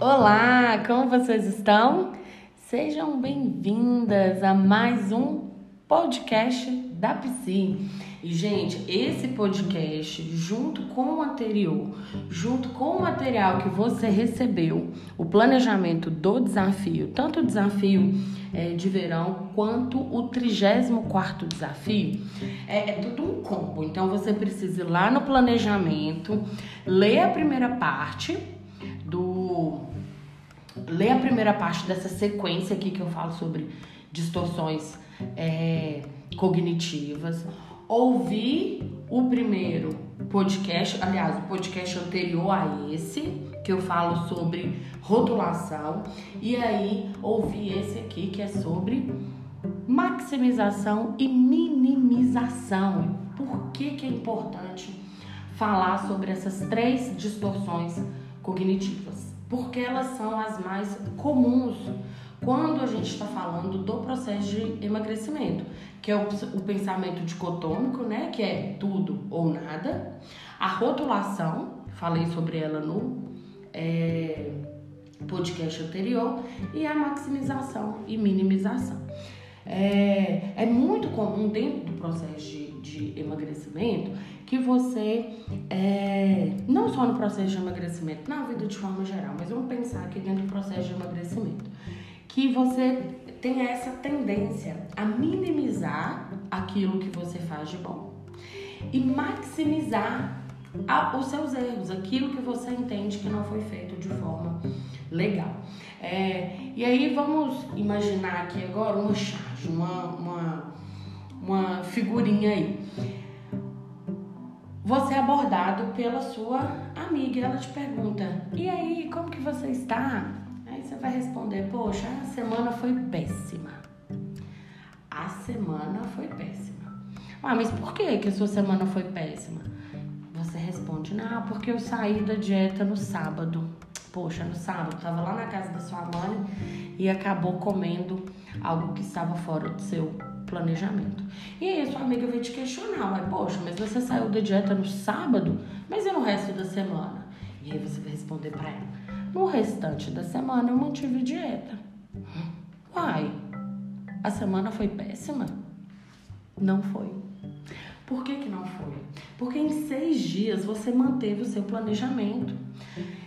Olá, como vocês estão? Sejam bem-vindas a mais um podcast da Psi. E, gente, esse podcast, junto com o anterior, junto com o material que você recebeu, o planejamento do desafio, tanto o desafio é, de verão quanto o 34 desafio, é, é tudo um combo. Então, você precisa ir lá no planejamento, ler a primeira parte. Ler a primeira parte dessa sequência aqui que eu falo sobre distorções é, cognitivas ouvir o primeiro podcast, aliás, o podcast anterior a esse, que eu falo sobre rotulação, e aí ouvir esse aqui que é sobre maximização e minimização. Por que, que é importante falar sobre essas três distorções cognitivas? Porque elas são as mais comuns quando a gente está falando do processo de emagrecimento, que é o, o pensamento dicotômico, né, que é tudo ou nada, a rotulação, falei sobre ela no é, podcast anterior, e a maximização e minimização. É, é muito comum dentro do processo de, de emagrecimento que você, é, não só no processo de emagrecimento, na vida de forma geral, mas vamos pensar aqui dentro do processo de emagrecimento que você tenha essa tendência a minimizar aquilo que você faz de bom e maximizar a, os seus erros, aquilo que você entende que não foi feito de forma legal. É, e aí vamos imaginar aqui agora uma charge, uma, uma, uma figurinha aí. Você é abordado pela sua amiga e ela te pergunta: E aí, como que você está? Aí você vai responder: Poxa, a semana foi péssima. A semana foi péssima. Ah, mas por que, que a sua semana foi péssima? Você responde: Não, porque eu saí da dieta no sábado. Poxa, no sábado, estava lá na casa da sua mãe e acabou comendo algo que estava fora do seu planejamento. E aí a sua amiga vai te questionar, mas poxa, mas você saiu da dieta no sábado, mas e no resto da semana? E aí você vai responder para ela, no restante da semana eu mantive dieta. Uai, a semana foi péssima? Não foi. Por que, que não foi? Porque em seis dias você manteve o seu planejamento.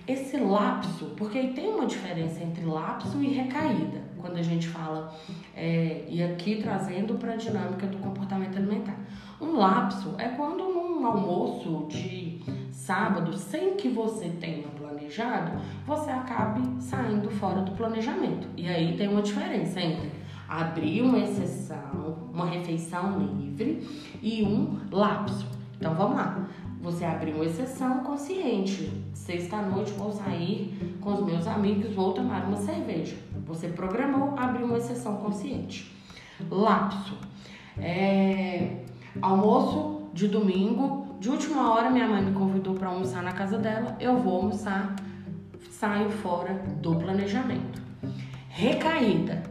Esse lapso, porque aí tem uma diferença entre lapso e recaída, quando a gente fala, é, e aqui trazendo para a dinâmica do comportamento alimentar. Um lapso é quando num almoço de sábado, sem que você tenha planejado, você acabe saindo fora do planejamento. E aí tem uma diferença entre abrir uma exceção, uma refeição livre e um lapso. Então vamos lá. Você abriu uma exceção consciente. Sexta-noite vou sair com os meus amigos, vou tomar uma cerveja. Você programou, abriu uma exceção consciente. Lapso. É, almoço de domingo, de última hora, minha mãe me convidou para almoçar na casa dela. Eu vou almoçar, saio fora do planejamento. Recaída.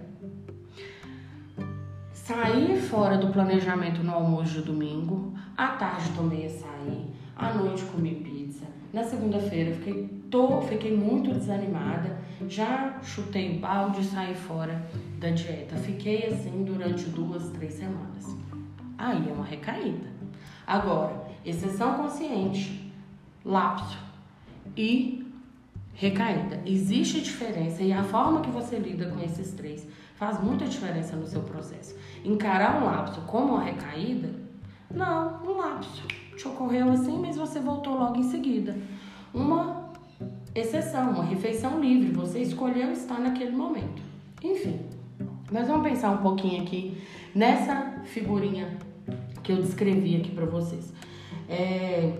Saí fora do planejamento no almoço de domingo. À tarde tomei açaí. À noite comi pizza. Na segunda-feira fiquei, tô, fiquei muito desanimada. Já chutei balde e saí fora da dieta. Fiquei assim durante duas, três semanas. Aí é uma recaída. Agora, exceção consciente, lapso e recaída. Existe diferença e a forma que você lida com esses três faz muita diferença no seu processo. Encarar um lapso como uma recaída, não, um lapso. Te ocorreu assim, mas você voltou logo em seguida. Uma exceção, uma refeição livre, você escolheu estar naquele momento. Enfim, nós vamos pensar um pouquinho aqui nessa figurinha que eu descrevi aqui para vocês. É,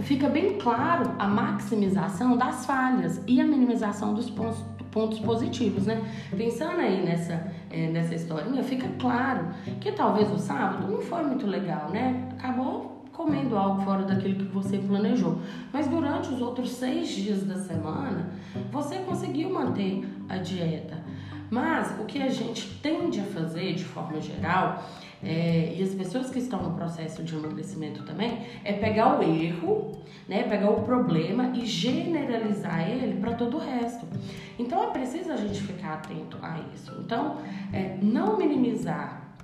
fica bem claro a maximização das falhas e a minimização dos pontos, pontos positivos, né? Pensando aí nessa, é, nessa historinha, fica claro que talvez o sábado não foi muito legal, né? Acabou comendo algo fora daquilo que você planejou. Mas durante os outros seis dias da semana, você conseguiu manter a dieta. Mas o que a gente tende a fazer de forma geral é, e as pessoas que estão no processo de emagrecimento também, é pegar o erro, né, pegar o problema e generalizar ele para todo o resto. Então é preciso a gente ficar atento a isso. Então, é, não minimizar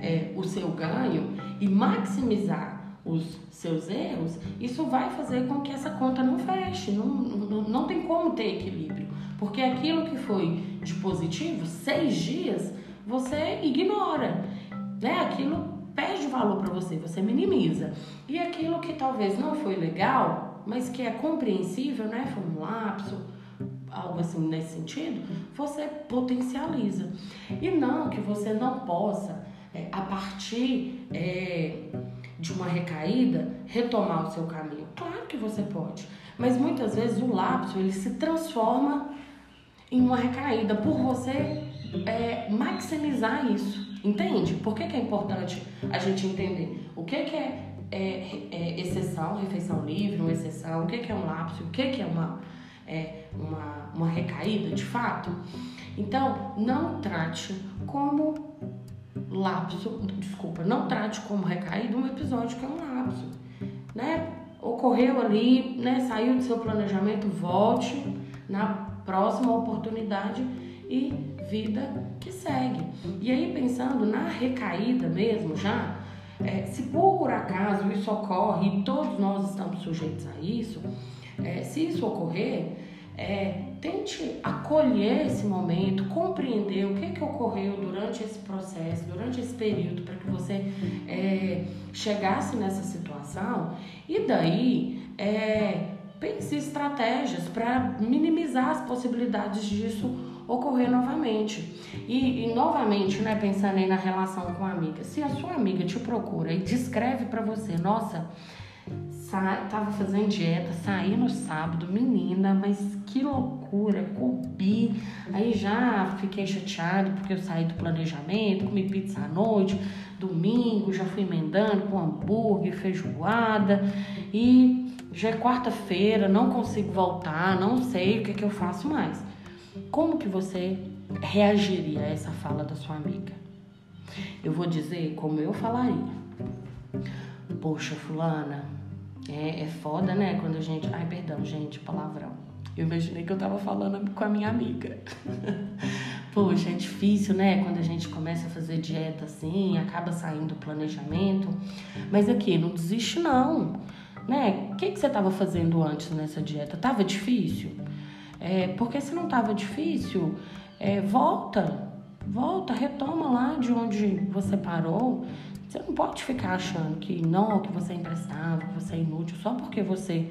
é, o seu ganho e maximizar os seus erros, isso vai fazer com que essa conta não feche, não, não, não tem como ter equilíbrio. Porque aquilo que foi de positivo, seis dias, você ignora. Né? Aquilo perde valor para você, você minimiza. E aquilo que talvez não foi legal, mas que é compreensível, né? Foi um lapso, algo assim nesse sentido, você potencializa. E não que você não possa, é, a partir é, de uma recaída, retomar o seu caminho. Claro que você pode, mas muitas vezes o lapso ele se transforma em uma recaída por você é, maximizar isso. Entende? Por que, que, é importante a gente entender o que, que é, é, é exceção, refeição livre, uma exceção, o que, que é um lapso, o que, que é uma, é, uma, uma recaída de fato? Então, não trate como lapso, desculpa, não trate como recaída um episódio que é um lapso, né? Ocorreu ali, né? Saiu do seu planejamento, volte na próxima oportunidade e vida que segue. E aí pensando na recaída mesmo já, é, se por acaso isso ocorre e todos nós estamos sujeitos a isso, é, se isso ocorrer, é, tente acolher esse momento, compreender o que, que ocorreu durante esse processo, durante esse período, para que você é, chegasse nessa situação e daí é, pense estratégias para minimizar as possibilidades disso ocorrer novamente. E, e, novamente, né, pensando aí na relação com a amiga, se a sua amiga te procura e descreve para você, nossa, tava fazendo dieta, saí no sábado, menina, mas que loucura, comi. Aí já fiquei chateado porque eu saí do planejamento, comi pizza à noite, domingo já fui emendando com hambúrguer, feijoada e já é quarta-feira, não consigo voltar, não sei o que, que eu faço mais. Como que você reagiria a essa fala da sua amiga? Eu vou dizer como eu falaria. Poxa, fulana, é, é foda, né? Quando a gente. Ai, perdão, gente, palavrão. Eu imaginei que eu tava falando com a minha amiga. Poxa, é difícil, né? Quando a gente começa a fazer dieta assim, acaba saindo do planejamento. Mas aqui, não desiste não. Né? O que, que você estava fazendo antes nessa dieta? Tava difícil? É, porque se não tava difícil, é, volta, volta, retoma lá de onde você parou. Você não pode ficar achando que não, que você é imprestável, que você é inútil, só porque você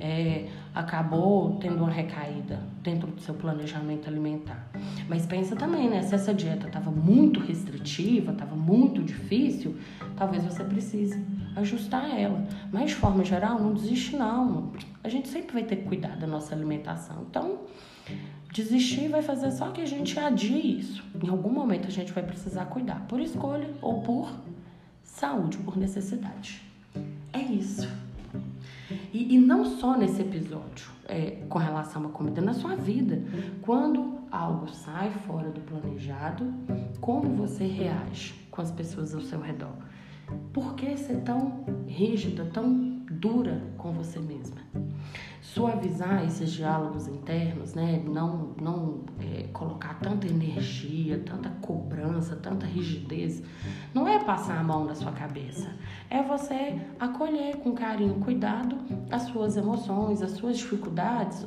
é, acabou tendo uma recaída dentro do seu planejamento alimentar. Mas pensa também, né? Se essa dieta estava muito restritiva, estava muito difícil, talvez você precise ajustar ela. Mas de forma geral, não desiste não. A gente sempre vai ter que cuidar da nossa alimentação. Então, desistir vai fazer só que a gente adie isso. Em algum momento a gente vai precisar cuidar, por escolha ou por saúde, por necessidade. É isso. E, e não só nesse episódio, é, com relação à comida, na sua vida. Quando algo sai fora do planejado, como você reage com as pessoas ao seu redor? Por que ser tão rígida, tão dura com você mesma? Suavizar esses diálogos internos, né? Não, não é, colocar tanta energia, tanta cobrança, tanta rigidez. Não é passar a mão na sua cabeça. É você acolher com carinho, cuidado as suas emoções, as suas dificuldades,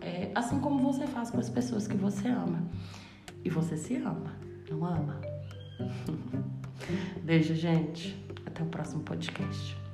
é, assim como você faz com as pessoas que você ama. E você se ama, não ama? Beijo, gente. Até o próximo podcast.